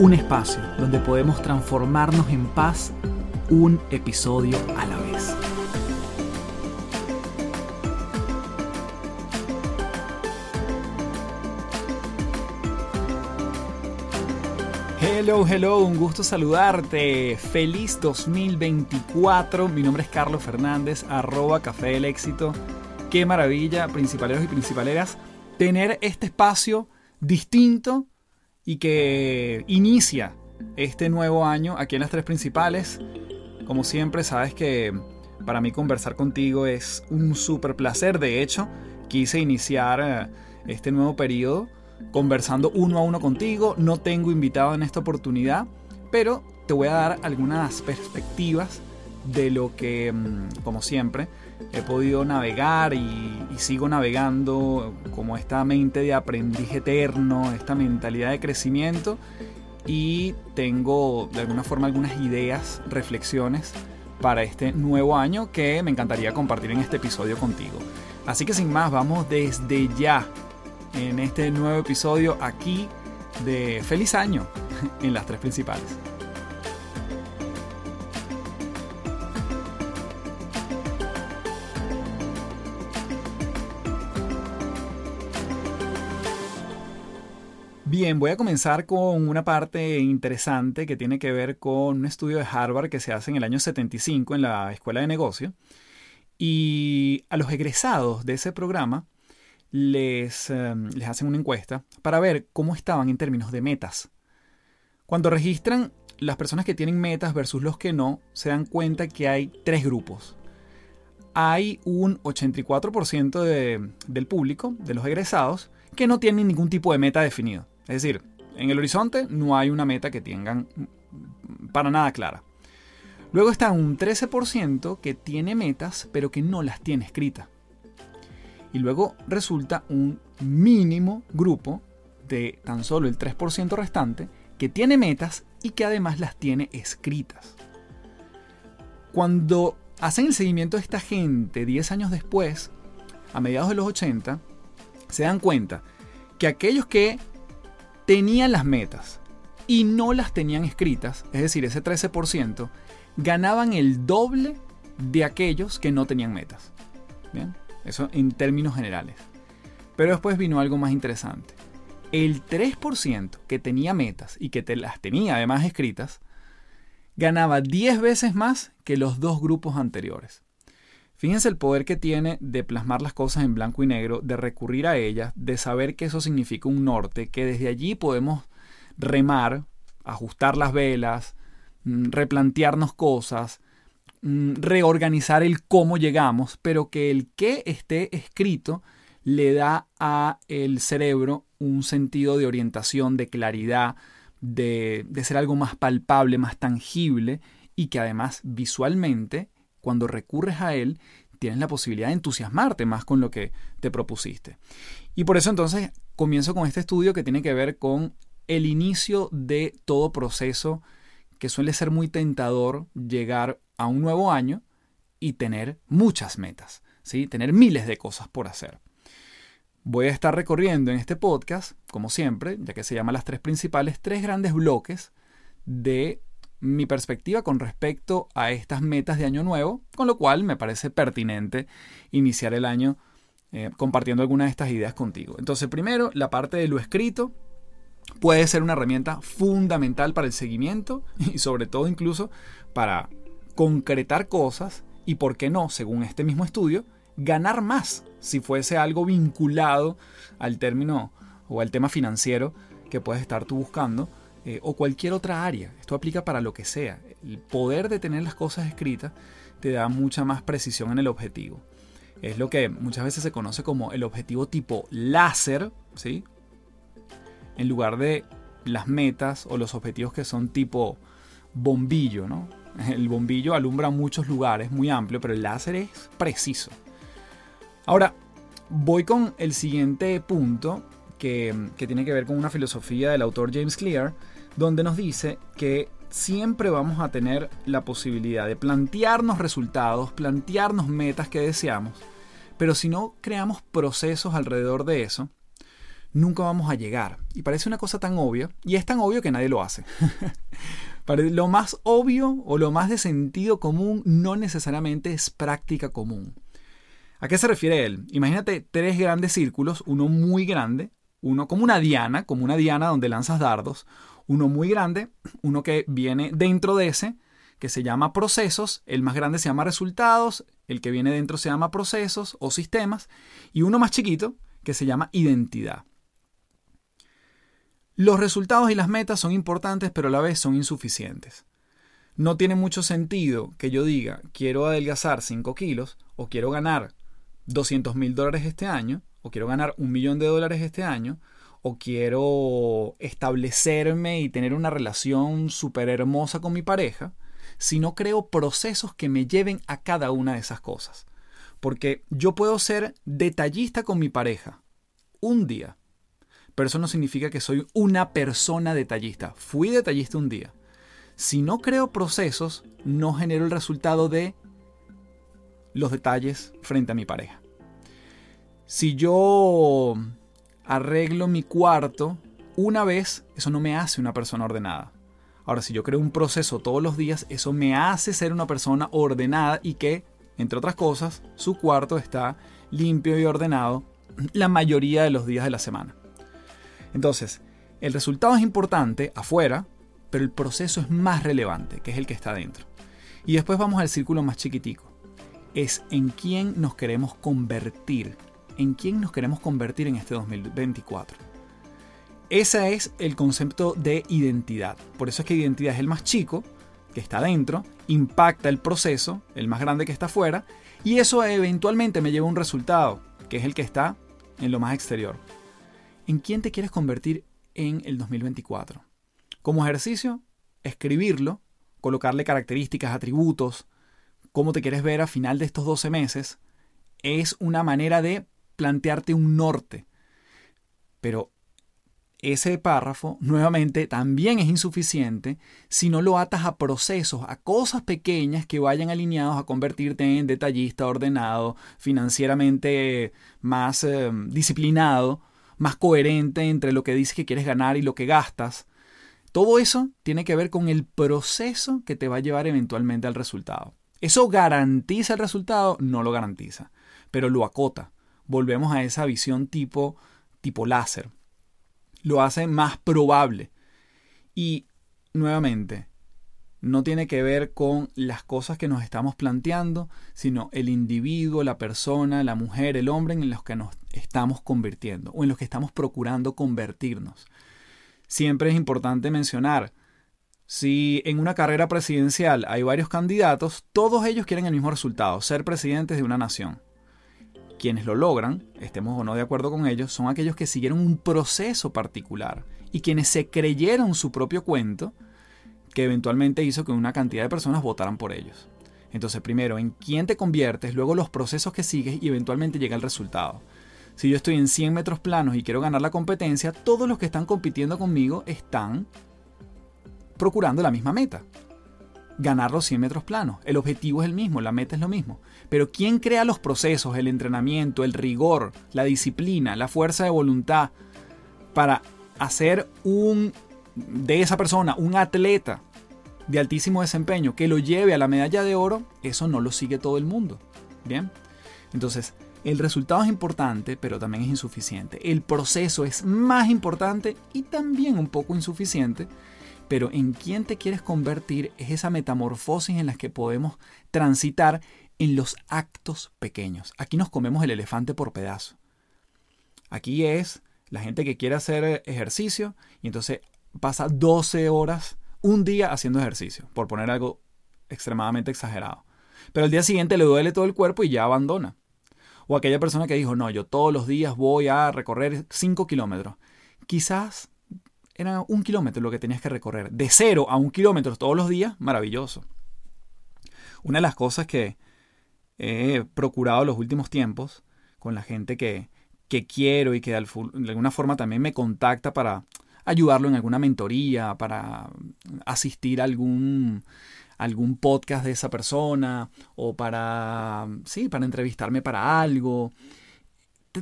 Un espacio donde podemos transformarnos en paz un episodio a la vez. Hello, hello, un gusto saludarte. Feliz 2024. Mi nombre es Carlos Fernández, arroba Café del Éxito. Qué maravilla, principaleros y principaleras, tener este espacio distinto y que inicia este nuevo año aquí en las tres principales. Como siempre, sabes que para mí conversar contigo es un súper placer. De hecho, quise iniciar eh, este nuevo periodo conversando uno a uno contigo. No tengo invitado en esta oportunidad, pero te voy a dar algunas perspectivas de lo que, mm, como siempre, he podido navegar y, sigo navegando como esta mente de aprendiz eterno, esta mentalidad de crecimiento y tengo de alguna forma algunas ideas, reflexiones para este nuevo año que me encantaría compartir en este episodio contigo. Así que sin más, vamos desde ya en este nuevo episodio aquí de Feliz Año en las tres principales. Bien, voy a comenzar con una parte interesante que tiene que ver con un estudio de Harvard que se hace en el año 75 en la Escuela de Negocio. Y a los egresados de ese programa les, em, les hacen una encuesta para ver cómo estaban en términos de metas. Cuando registran las personas que tienen metas versus los que no, se dan cuenta que hay tres grupos. Hay un 84% del público, de los egresados, que no tienen ningún tipo de meta definido. Es decir, en el horizonte no hay una meta que tengan para nada clara. Luego está un 13% que tiene metas pero que no las tiene escritas. Y luego resulta un mínimo grupo de tan solo el 3% restante que tiene metas y que además las tiene escritas. Cuando hacen el seguimiento de esta gente 10 años después, a mediados de los 80, se dan cuenta que aquellos que tenían las metas y no las tenían escritas, es decir, ese 13%, ganaban el doble de aquellos que no tenían metas. Bien, eso en términos generales. Pero después vino algo más interesante. El 3% que tenía metas y que te las tenía además escritas, ganaba 10 veces más que los dos grupos anteriores. Fíjense el poder que tiene de plasmar las cosas en blanco y negro, de recurrir a ellas, de saber que eso significa un norte, que desde allí podemos remar, ajustar las velas, mm, replantearnos cosas, mm, reorganizar el cómo llegamos, pero que el que esté escrito le da a el cerebro un sentido de orientación, de claridad, de, de ser algo más palpable, más tangible y que además visualmente cuando recurres a él, tienes la posibilidad de entusiasmarte más con lo que te propusiste. Y por eso entonces comienzo con este estudio que tiene que ver con el inicio de todo proceso que suele ser muy tentador llegar a un nuevo año y tener muchas metas, ¿sí? tener miles de cosas por hacer. Voy a estar recorriendo en este podcast, como siempre, ya que se llama las tres principales, tres grandes bloques de mi perspectiva con respecto a estas metas de año nuevo, con lo cual me parece pertinente iniciar el año eh, compartiendo algunas de estas ideas contigo. Entonces, primero, la parte de lo escrito puede ser una herramienta fundamental para el seguimiento y sobre todo incluso para concretar cosas y, por qué no, según este mismo estudio, ganar más si fuese algo vinculado al término o al tema financiero que puedes estar tú buscando eh, o cualquier otra área. Esto aplica para lo que sea. El poder de tener las cosas escritas te da mucha más precisión en el objetivo. Es lo que muchas veces se conoce como el objetivo tipo láser, ¿sí? En lugar de las metas o los objetivos que son tipo bombillo, ¿no? El bombillo alumbra muchos lugares, muy amplio, pero el láser es preciso. Ahora, voy con el siguiente punto que, tiene que ver con una filosofía del autor James Clear, donde nos dice que siempre vamos a tener la posibilidad de plantearnos resultados, plantearnos metas que deseamos, pero si no creamos procesos alrededor de eso, nunca vamos a llegar. Y parece una cosa tan obvia, y es tan obvio que nadie lo hace. lo más obvio o lo más de sentido común no necesariamente es práctica común. ¿A qué se refiere él? Imagínate tres grandes círculos, uno muy grande, uno como una diana, como una diana donde lanzas dardos, uno muy grande, uno que viene dentro de ese, que se llama procesos, el más grande se llama resultados, el que viene dentro se llama procesos o sistemas, y uno más chiquito que se llama identidad. Los resultados y las metas son importantes, pero a la vez son insuficientes. No tiene mucho sentido que yo diga quiero adelgazar 5 kilos o quiero ganar 200 mil dólares este año o quiero ganar un millón de dólares este año o quiero establecerme y tener una relación súper hermosa con mi pareja si no creo procesos que me lleven a cada una de esas cosas. Porque yo puedo ser detallista con mi pareja un día, pero eso no significa que soy una persona detallista. Fui detallista un día. Si no creo procesos, no genero el resultado de los detalles frente a mi pareja. Si yo arreglo mi cuarto una vez, eso no me hace una persona ordenada. Ahora, si yo creo un proceso todos los días, eso me hace ser una persona ordenada y que, entre otras cosas, su cuarto está limpio y ordenado la mayoría de los días de la semana. Entonces, el resultado es importante afuera, pero el proceso es más relevante, que es el que está dentro. Y después vamos al círculo más chiquitico. Es en quién nos queremos convertir. En quién nos queremos convertir en este 2024. Ese es el concepto de identidad. Por eso es que identidad es el más chico, que está dentro, impacta el proceso, el más grande que está afuera, y eso eventualmente me lleva a un resultado, que es el que está en lo más exterior. ¿En quién te quieres convertir en el 2024? Como ejercicio, escribirlo, colocarle características, atributos, cómo te quieres ver a final de estos 12 meses, es una manera de plantearte un norte. Pero ese párrafo, nuevamente, también es insuficiente si no lo atas a procesos, a cosas pequeñas que vayan alineados a convertirte en detallista, ordenado, financieramente más eh, disciplinado más coherente entre lo que dices que quieres ganar y lo que gastas. Todo eso tiene que ver con el proceso que te va a llevar eventualmente al resultado. ¿Eso garantiza el resultado? No lo garantiza, pero lo acota. Volvemos a esa visión tipo, tipo láser. Lo hace más probable. Y nuevamente, no tiene que ver con las cosas que nos estamos planteando, sino el individuo, la persona, la mujer, el hombre en los que nos estamos convirtiendo o en los que estamos procurando convertirnos. Siempre es importante mencionar, si en una carrera presidencial hay varios candidatos, todos ellos quieren el mismo resultado, ser presidentes de una nación. Quienes lo logran, estemos o no de acuerdo con ellos, son aquellos que siguieron un proceso particular y quienes se creyeron su propio cuento, que eventualmente hizo que una cantidad de personas votaran por ellos. Entonces, primero, en quién te conviertes, luego los procesos que sigues y eventualmente llega el resultado. Si yo estoy en 100 metros planos y quiero ganar la competencia, todos los que están compitiendo conmigo están procurando la misma meta. Ganar los 100 metros planos. El objetivo es el mismo, la meta es lo mismo. Pero ¿quién crea los procesos, el entrenamiento, el rigor, la disciplina, la fuerza de voluntad para hacer un de esa persona, un atleta de altísimo desempeño que lo lleve a la medalla de oro, eso no lo sigue todo el mundo. Bien, entonces el resultado es importante, pero también es insuficiente. El proceso es más importante y también un poco insuficiente, pero en quién te quieres convertir es esa metamorfosis en la que podemos transitar en los actos pequeños. Aquí nos comemos el elefante por pedazo. Aquí es la gente que quiere hacer ejercicio y entonces pasa 12 horas un día haciendo ejercicio, por poner algo extremadamente exagerado. Pero el día siguiente le duele todo el cuerpo y ya abandona. O aquella persona que dijo, no, yo todos los días voy a recorrer 5 kilómetros. Quizás era un kilómetro lo que tenías que recorrer. De cero a un kilómetro todos los días, maravilloso. Una de las cosas que he procurado los últimos tiempos con la gente que, que quiero y que de alguna forma también me contacta para ayudarlo en alguna mentoría, para asistir a algún, algún podcast de esa persona o para, sí, para entrevistarme para algo.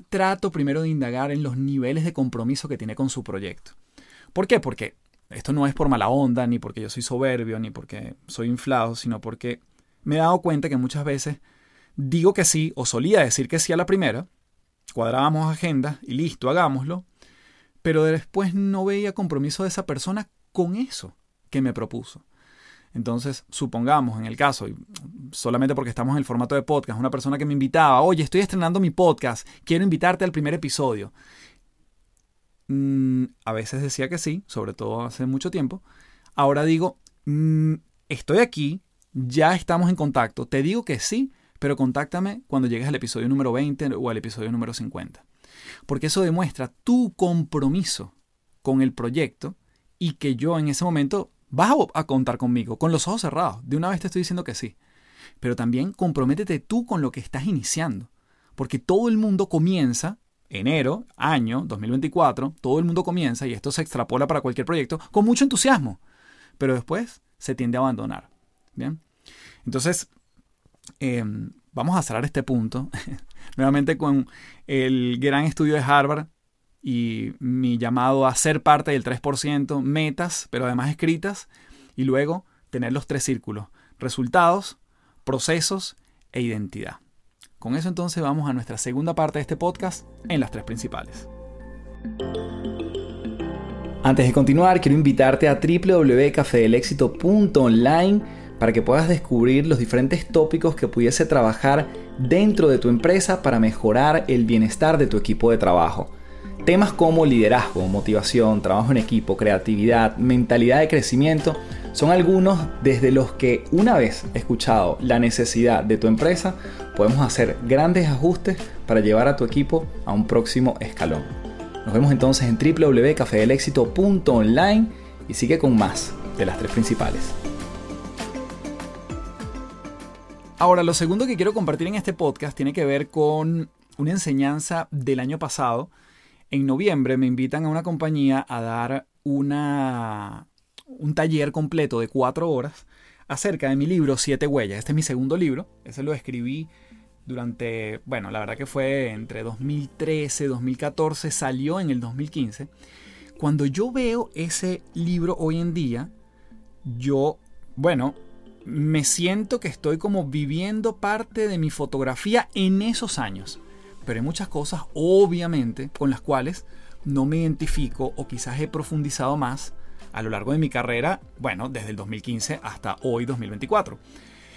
Trato primero de indagar en los niveles de compromiso que tiene con su proyecto. ¿Por qué? Porque esto no es por mala onda, ni porque yo soy soberbio, ni porque soy inflado, sino porque me he dado cuenta que muchas veces digo que sí o solía decir que sí a la primera, cuadrábamos agenda y listo, hagámoslo, pero después no veía compromiso de esa persona con eso que me propuso. Entonces, supongamos en el caso, solamente porque estamos en el formato de podcast, una persona que me invitaba, oye, estoy estrenando mi podcast, quiero invitarte al primer episodio. Mm, a veces decía que sí, sobre todo hace mucho tiempo. Ahora digo, mm, estoy aquí, ya estamos en contacto, te digo que sí, pero contáctame cuando llegues al episodio número 20 o al episodio número 50. Porque eso demuestra tu compromiso con el proyecto y que yo en ese momento vas a, contar conmigo, con los ojos cerrados. De una vez te estoy diciendo que sí. Pero también comprométete tú con lo que estás iniciando. Porque todo el mundo comienza, enero, año 2024, todo el mundo comienza, y esto se extrapola para cualquier proyecto, con mucho entusiasmo. Pero después se tiende a abandonar. Bien. Entonces, em, vamos a cerrar este punto nuevamente con el gran estudio de Harvard y mi llamado a ser parte del 3%, metas, pero además escritas, y luego tener los tres círculos, resultados, procesos e identidad. Con eso entonces vamos a nuestra segunda parte de este podcast en las tres principales. Antes de continuar, quiero invitarte a www.cafedelexito.online para que puedas descubrir los diferentes tópicos que pudiese trabajar dentro de tu empresa para mejorar el bienestar de tu equipo de trabajo. Temas como liderazgo, motivación, trabajo en equipo, creatividad, mentalidad de crecimiento son algunos desde los que una vez escuchado la necesidad de tu empresa, podemos hacer grandes ajustes para llevar a tu equipo a un próximo escalón. Nos vemos entonces en www.cafedelexito.online y sigue con más de las tres principales. Ahora, lo segundo que quiero compartir en este podcast tiene que ver con una enseñanza del año pasado. En noviembre me invitan a una compañía a dar una, un taller completo de cuatro horas acerca de mi libro Siete Huellas. Este es mi segundo libro. Ese lo escribí durante, bueno, la verdad que fue entre 2013, 2014, salió en el 2015. Cuando yo veo ese libro hoy en día, yo, bueno, me siento que estoy como viviendo parte de mi fotografía en esos años. Pero hay muchas cosas, obviamente, con las cuales no me identifico o quizás he profundizado más a lo largo de mi carrera, bueno, desde el 2015 hasta hoy 2024.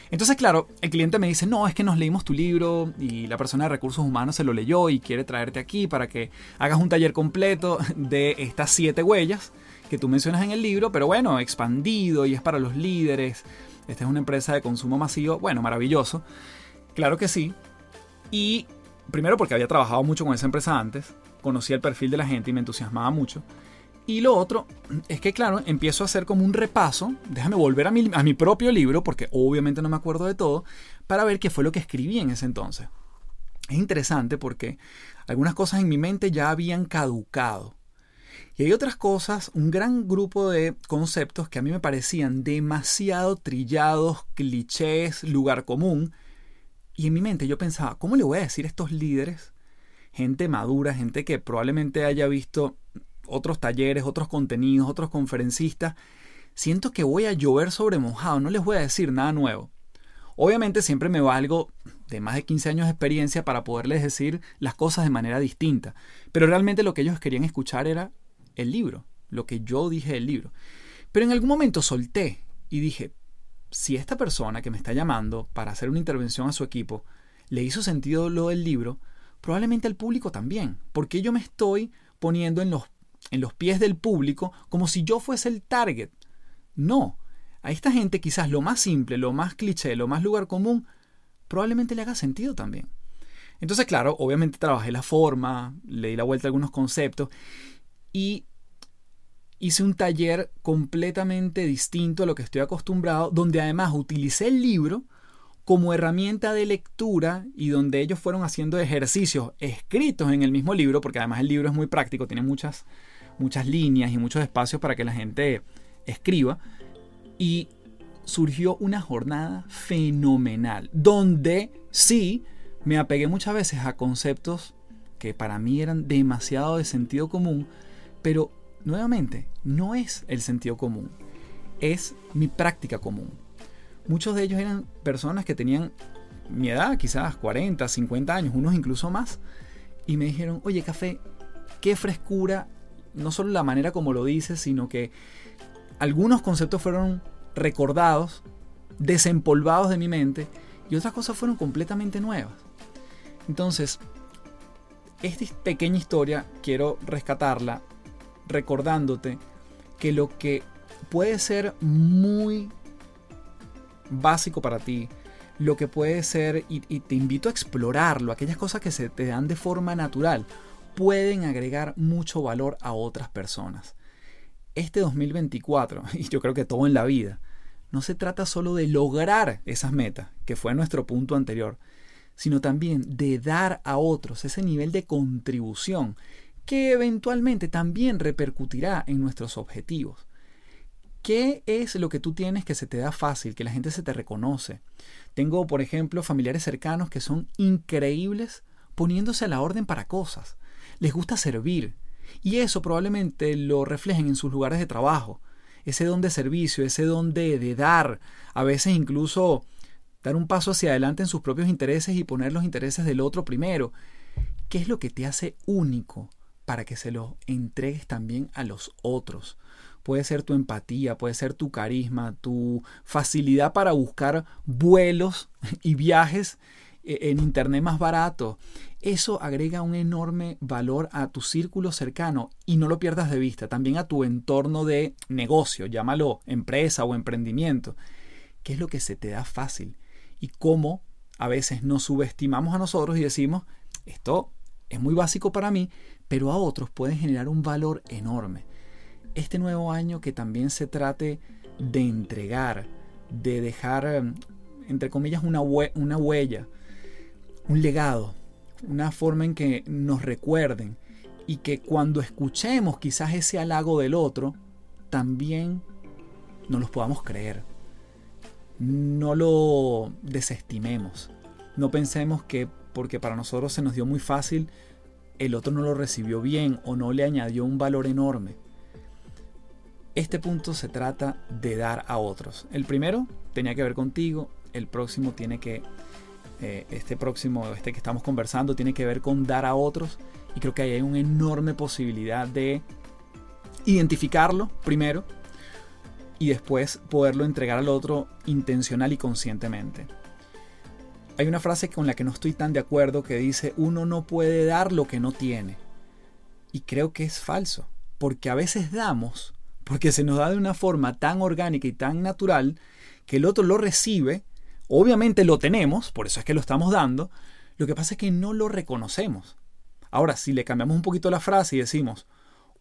Entonces, claro, el cliente me dice, no, es que nos leímos tu libro y la persona de recursos humanos se lo leyó y quiere traerte aquí para que hagas un taller completo de estas siete huellas que tú mencionas en el libro, pero bueno, expandido y es para los líderes esta es una empresa de consumo masivo. Bueno, maravilloso. Claro que sí. Y primero porque había trabajado mucho con esa empresa antes, conocía el perfil de la gente y me entusiasmaba mucho. Y lo otro es que, claro, empiezo a hacer como un repaso, déjame volver a mi, a mi propio libro, porque obviamente no me acuerdo de todo, para ver qué fue lo que escribí en ese entonces. Es interesante porque algunas cosas en mi mente ya habían caducado. Y hay otras cosas, un gran grupo de conceptos que a mí me parecían demasiado trillados, clichés, lugar común. Y en mi mente yo pensaba, ¿cómo le voy a decir a estos líderes, gente madura, gente que probablemente haya visto otros talleres, otros contenidos, otros conferencistas? Siento que voy a llover sobre mojado, no les voy a decir nada nuevo. Obviamente siempre me valgo de más de 15 años de experiencia para poderles decir las cosas de manera distinta. Pero realmente lo que ellos querían escuchar era el libro, lo que yo dije del libro. Pero en algún momento solté y dije, si esta persona que me está llamando para hacer una intervención a su equipo le hizo sentido lo del libro, probablemente al público también, porque yo me estoy poniendo en los, en los pies del público como si yo fuese el target. No, a esta gente quizás lo más simple, lo más cliché, lo más lugar común, probablemente le haga sentido también. Entonces, claro, obviamente trabajé la forma, le di la vuelta a algunos conceptos y hice un taller completamente distinto a lo que estoy acostumbrado, donde además utilicé el libro como herramienta de lectura y donde ellos fueron haciendo ejercicios escritos en el mismo libro, porque además el libro es muy práctico, tiene muchas, muchas líneas y muchos espacios para que la gente escriba. Y surgió una jornada fenomenal, donde sí me apegué muchas veces a conceptos que para mí eran demasiado de sentido común, pero nuevamente no es el sentido común, es mi práctica común. Muchos de ellos eran personas que tenían mi edad, quizás 40, 50 años, unos incluso más, y me dijeron, oye café, qué frescura, no solo la manera como lo dices, sino que algunos conceptos fueron recordados, desempolvados de mi mente, y otras cosas fueron completamente nuevas. Entonces, esta pequeña historia quiero rescatarla recordándote que lo que puede ser muy básico para ti, lo que puede ser, y, te invito a explorarlo, aquellas cosas que se te dan de forma natural, pueden agregar mucho valor a otras personas. Este 2024, y yo creo que todo en la vida, no se trata solo de lograr esas metas, que fue nuestro punto anterior, sino también de dar a otros ese nivel de contribución que eventualmente también repercutirá en nuestros objetivos. ¿Qué es lo que tú tienes que se te da fácil, que la gente se te reconoce? Tengo, por ejemplo, familiares cercanos que son increíbles poniéndose a la orden para cosas. Les gusta servir. Y eso probablemente lo reflejen en sus lugares de trabajo. Ese don de servicio, ese don de, dar, a veces incluso dar un paso hacia adelante en sus propios intereses y poner los intereses del otro primero. ¿Qué es lo que te hace único para que se lo entregues también a los otros? Puede ser tu empatía, puede ser tu carisma, tu facilidad para buscar vuelos y viajes en internet más barato. Eso agrega un enorme valor a tu círculo cercano y no lo pierdas de vista, también a tu entorno de negocio, llámalo empresa o emprendimiento. ¿Qué es lo que se te da fácil? y cómo a veces nos subestimamos a nosotros y decimos, esto es muy básico para mí, pero a otros puede generar un valor enorme. Este nuevo año que también se trate de entregar, de dejar, entre comillas, una, una huella, un legado, una forma en que nos recuerden y que cuando escuchemos quizás ese halago del otro, también nos los podamos creer no lo desestimemos. No pensemos que porque para nosotros se nos dio muy fácil, el otro no lo recibió bien o no le añadió un valor enorme. Este punto se trata de dar a otros. El primero tenía que ver contigo, el próximo tiene que, eh, este próximo, este que estamos conversando, tiene que ver con dar a otros. Y creo que ahí hay una enorme posibilidad de identificarlo primero, y después poderlo entregar al otro intencional y conscientemente. Hay una frase con la que no estoy tan de acuerdo que dice uno no puede dar lo que no tiene. Y creo que es falso, porque a veces damos, porque se nos da de una forma tan orgánica y tan natural que el otro lo recibe, obviamente lo tenemos, por eso es que lo estamos dando, lo que pasa es que no lo reconocemos. Ahora, si le cambiamos un poquito la frase y decimos,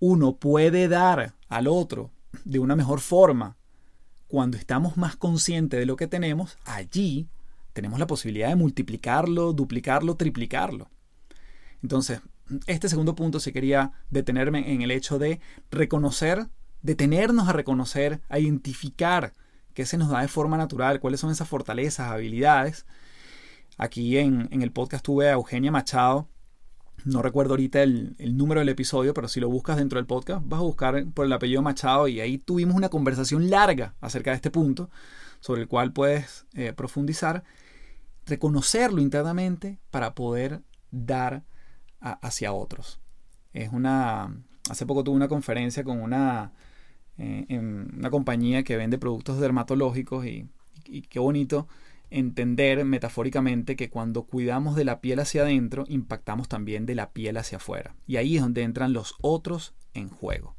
uno puede dar al otro de una mejor forma, cuando estamos más conscientes de lo que tenemos, allí tenemos la posibilidad de multiplicarlo, duplicarlo, triplicarlo. Entonces, este segundo punto se quería detenerme en el hecho de reconocer, detenernos a reconocer, a identificar qué se nos da de forma natural, cuáles son esas fortalezas, habilidades. Aquí en, en el podcast tuve a Eugenia Machado, no recuerdo ahorita el, número del episodio, pero si lo buscas dentro del podcast, vas a buscar por el apellido Machado y ahí tuvimos una conversación larga acerca de este punto, sobre el cual puedes eh, profundizar, reconocerlo internamente para poder dar hacia otros. Es una. Hace poco tuve una conferencia con una, eh, en una compañía que vende productos dermatológicos y, qué bonito entender metafóricamente que cuando cuidamos de la piel hacia adentro, impactamos también de la piel hacia afuera. Y ahí es donde entran los otros en juego.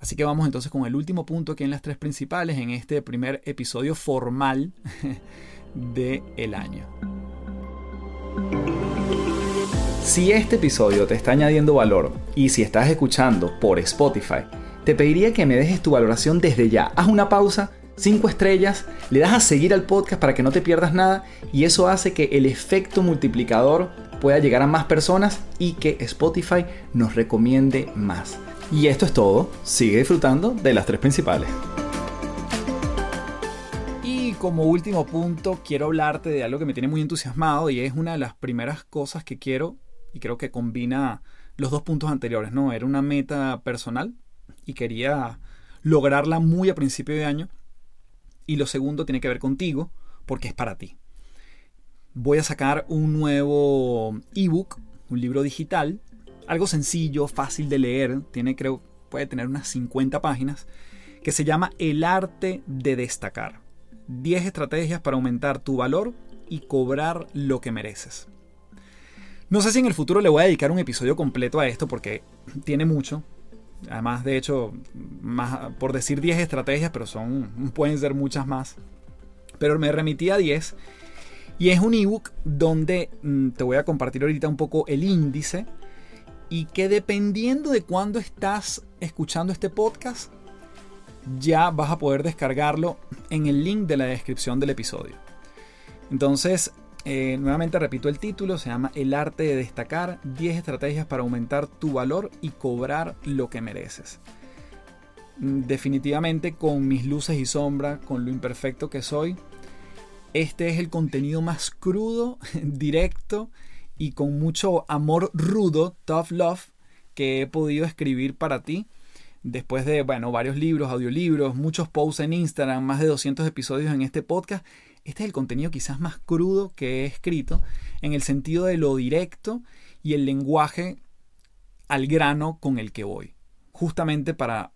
Así que vamos entonces con el último punto aquí en las tres principales, en este primer episodio formal del el año. Si este episodio te está añadiendo valor y si estás escuchando por Spotify, te pediría que me dejes tu valoración desde ya. Haz una pausa, 5 estrellas, le das a seguir al podcast para que no te pierdas nada y eso hace que el efecto multiplicador pueda llegar a más personas y que Spotify nos recomiende más. Y esto es todo, sigue disfrutando de las tres principales. Y como último punto, quiero hablarte de algo que me tiene muy entusiasmado y es una de las primeras cosas que quiero y creo que combina los dos puntos anteriores, ¿no? Era una meta personal y quería lograrla muy a principio de año. Y lo segundo tiene que ver contigo, porque es para ti. Voy a sacar un nuevo ebook, un libro digital, algo sencillo, fácil de leer, tiene creo puede tener unas 50 páginas, que se llama El arte de destacar. 10 estrategias para aumentar tu valor y cobrar lo que mereces. No sé si en el futuro le voy a dedicar un episodio completo a esto porque tiene mucho, Además, de hecho, más, por decir 10 estrategias, pero son, pueden ser muchas más. Pero me remití a 10. Y es un ebook donde mm, te voy a compartir ahorita un poco el índice. Y que dependiendo de cuándo estás escuchando este podcast, ya vas a poder descargarlo en el link de la descripción del episodio. Entonces, eh, nuevamente repito el título, se llama El arte de destacar, 10 estrategias para aumentar tu valor y cobrar lo que mereces. Mm, definitivamente con mis luces y sombras, con lo imperfecto que soy, este es el contenido más crudo, directo y con mucho amor rudo, tough love, que he podido escribir para ti. Después de, bueno, varios libros, audiolibros, muchos posts en Instagram, más de 200 episodios en este podcast, este es el contenido quizás más crudo que he escrito, en el sentido de lo directo y el lenguaje al grano con el que voy. Justamente para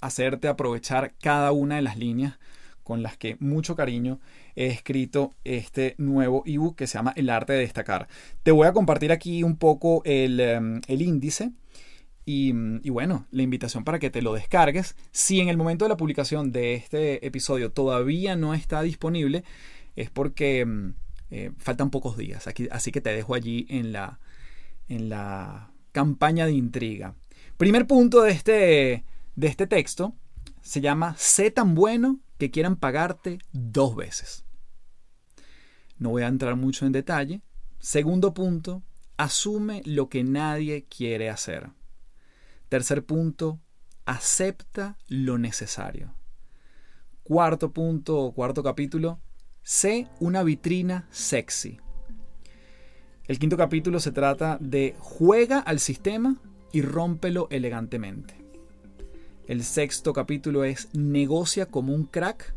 hacerte aprovechar cada una de las líneas con las que mucho cariño he escrito este nuevo ebook que se llama El arte de destacar. Te voy a compartir aquí un poco el, em, el índice y, bueno, la invitación para que te lo descargues. Si en el momento de la publicación de este episodio todavía no está disponible, es porque mm, eh, faltan pocos días. Así que te dejo allí en la, en la campaña de intriga. Primer punto de este, de este texto se llama Sé tan bueno que quieran pagarte dos veces. No voy a entrar mucho en detalle. Segundo punto, asume lo que nadie quiere hacer. Tercer punto, acepta lo necesario. Cuarto punto o cuarto capítulo, sé una vitrina sexy. El quinto capítulo se trata de juega al sistema y rómpelo elegantemente. El sexto capítulo es negocia como un crack.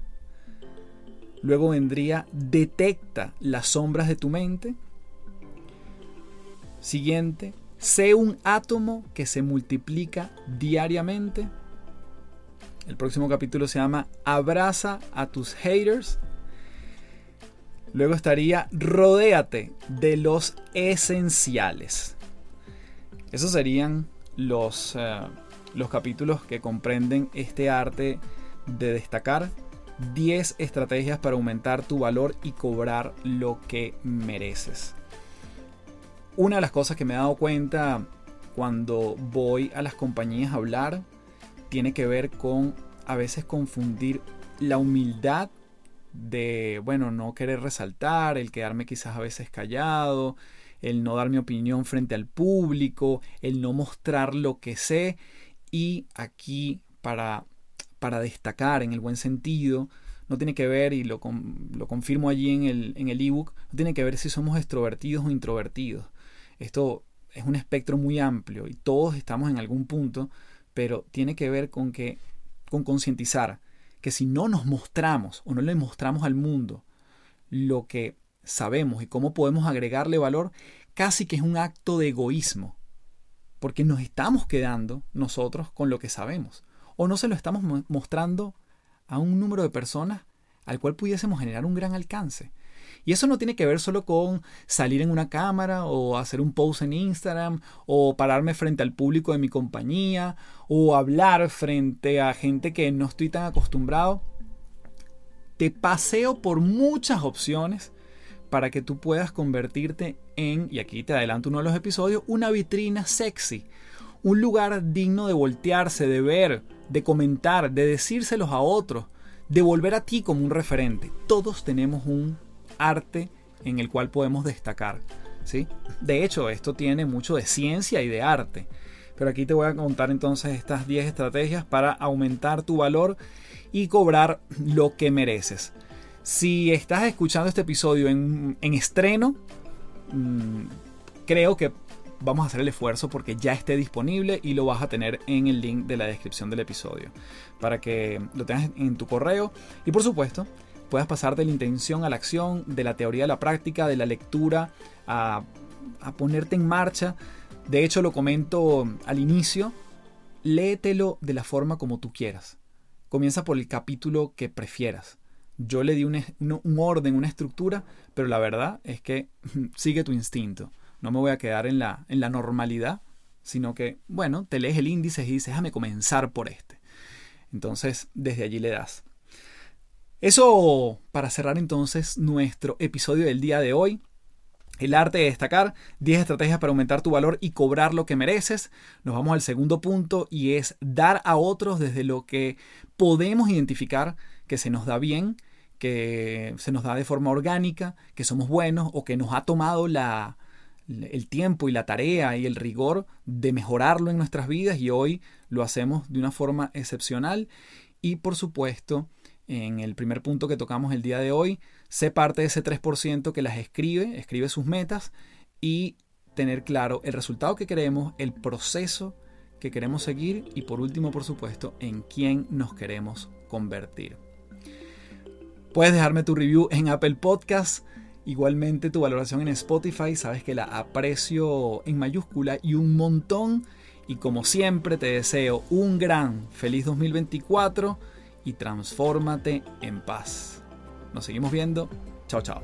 Luego vendría detecta las sombras de tu mente. Siguiente, Sé un átomo que se multiplica diariamente. El próximo capítulo se llama Abraza a tus haters. Luego estaría Rodéate de los esenciales. Esos serían los, eh, los capítulos que comprenden este arte de destacar 10 estrategias para aumentar tu valor y cobrar lo que mereces. Una de las cosas que me he dado cuenta cuando voy a las compañías a hablar tiene que ver con a veces confundir la humildad de, bueno, no querer resaltar, el quedarme quizás a veces callado, el no dar mi opinión frente al público, el no mostrar lo que sé y aquí para, para destacar en el buen sentido, no tiene que ver, y lo, lo confirmo allí en el en ebook, no tiene que ver si somos extrovertidos o introvertidos. Esto es un espectro muy amplio y todos estamos en algún punto, pero tiene que ver con que con concientizar que si no nos mostramos o no le mostramos al mundo lo que sabemos y cómo podemos agregarle valor, casi que es un acto de egoísmo, porque nos estamos quedando nosotros con lo que sabemos o no se lo estamos mostrando a un número de personas al cual pudiésemos generar un gran alcance. Y eso no tiene que ver solo con salir en una cámara o hacer un post en Instagram o pararme frente al público de mi compañía o hablar frente a gente que no estoy tan acostumbrado. Te paseo por muchas opciones para que tú puedas convertirte en, y aquí te adelanto uno de los episodios, una vitrina sexy. un lugar digno de voltearse, de ver, de comentar, de decírselos a otros, de volver a ti como un referente. Todos tenemos un arte en el cual podemos destacar. ¿sí? De hecho, esto tiene mucho de ciencia y de arte. Pero aquí te voy a contar entonces estas 10 estrategias para aumentar tu valor y cobrar lo que mereces. Si estás escuchando este episodio en, estreno, mm, creo que vamos a hacer el esfuerzo porque ya esté disponible y lo vas a tener en el link de la descripción del episodio para que lo tengas en tu correo y por supuesto puedas pasar de la intención a la acción, de la teoría a la práctica, de la lectura a, a ponerte en marcha de hecho, lo comento al inicio, léetelo de la forma como tú quieras. Comienza por el capítulo que prefieras. Yo le di un, orden, una estructura, pero la verdad es que sigue tu instinto. No me voy a quedar en la, en la normalidad, sino que, bueno, te lees el índice y dices, déjame comenzar por este. Entonces, desde allí le das. Eso para cerrar entonces nuestro episodio del día de hoy. El arte de destacar, 10 estrategias para aumentar tu valor y cobrar lo que mereces. Nos vamos al segundo punto y es dar a otros desde lo que podemos identificar que se nos da bien, que se nos da de forma orgánica, que somos buenos o que nos ha tomado la, el tiempo y la tarea y el rigor de mejorarlo en nuestras vidas y hoy lo hacemos de una forma excepcional. Y por supuesto, en el primer punto que tocamos el día de hoy, sé parte de ese 3% que las escribe, escribe sus metas y tener claro el resultado que queremos, el proceso que queremos seguir y por último, por supuesto, en quién nos queremos convertir. Puedes dejarme tu review en Apple Podcasts, igualmente tu valoración en Spotify, sabes que la aprecio en mayúscula y un montón. Y como siempre te deseo un gran feliz 2024 y transfórmate en paz. Nos seguimos viendo. Chao, chao.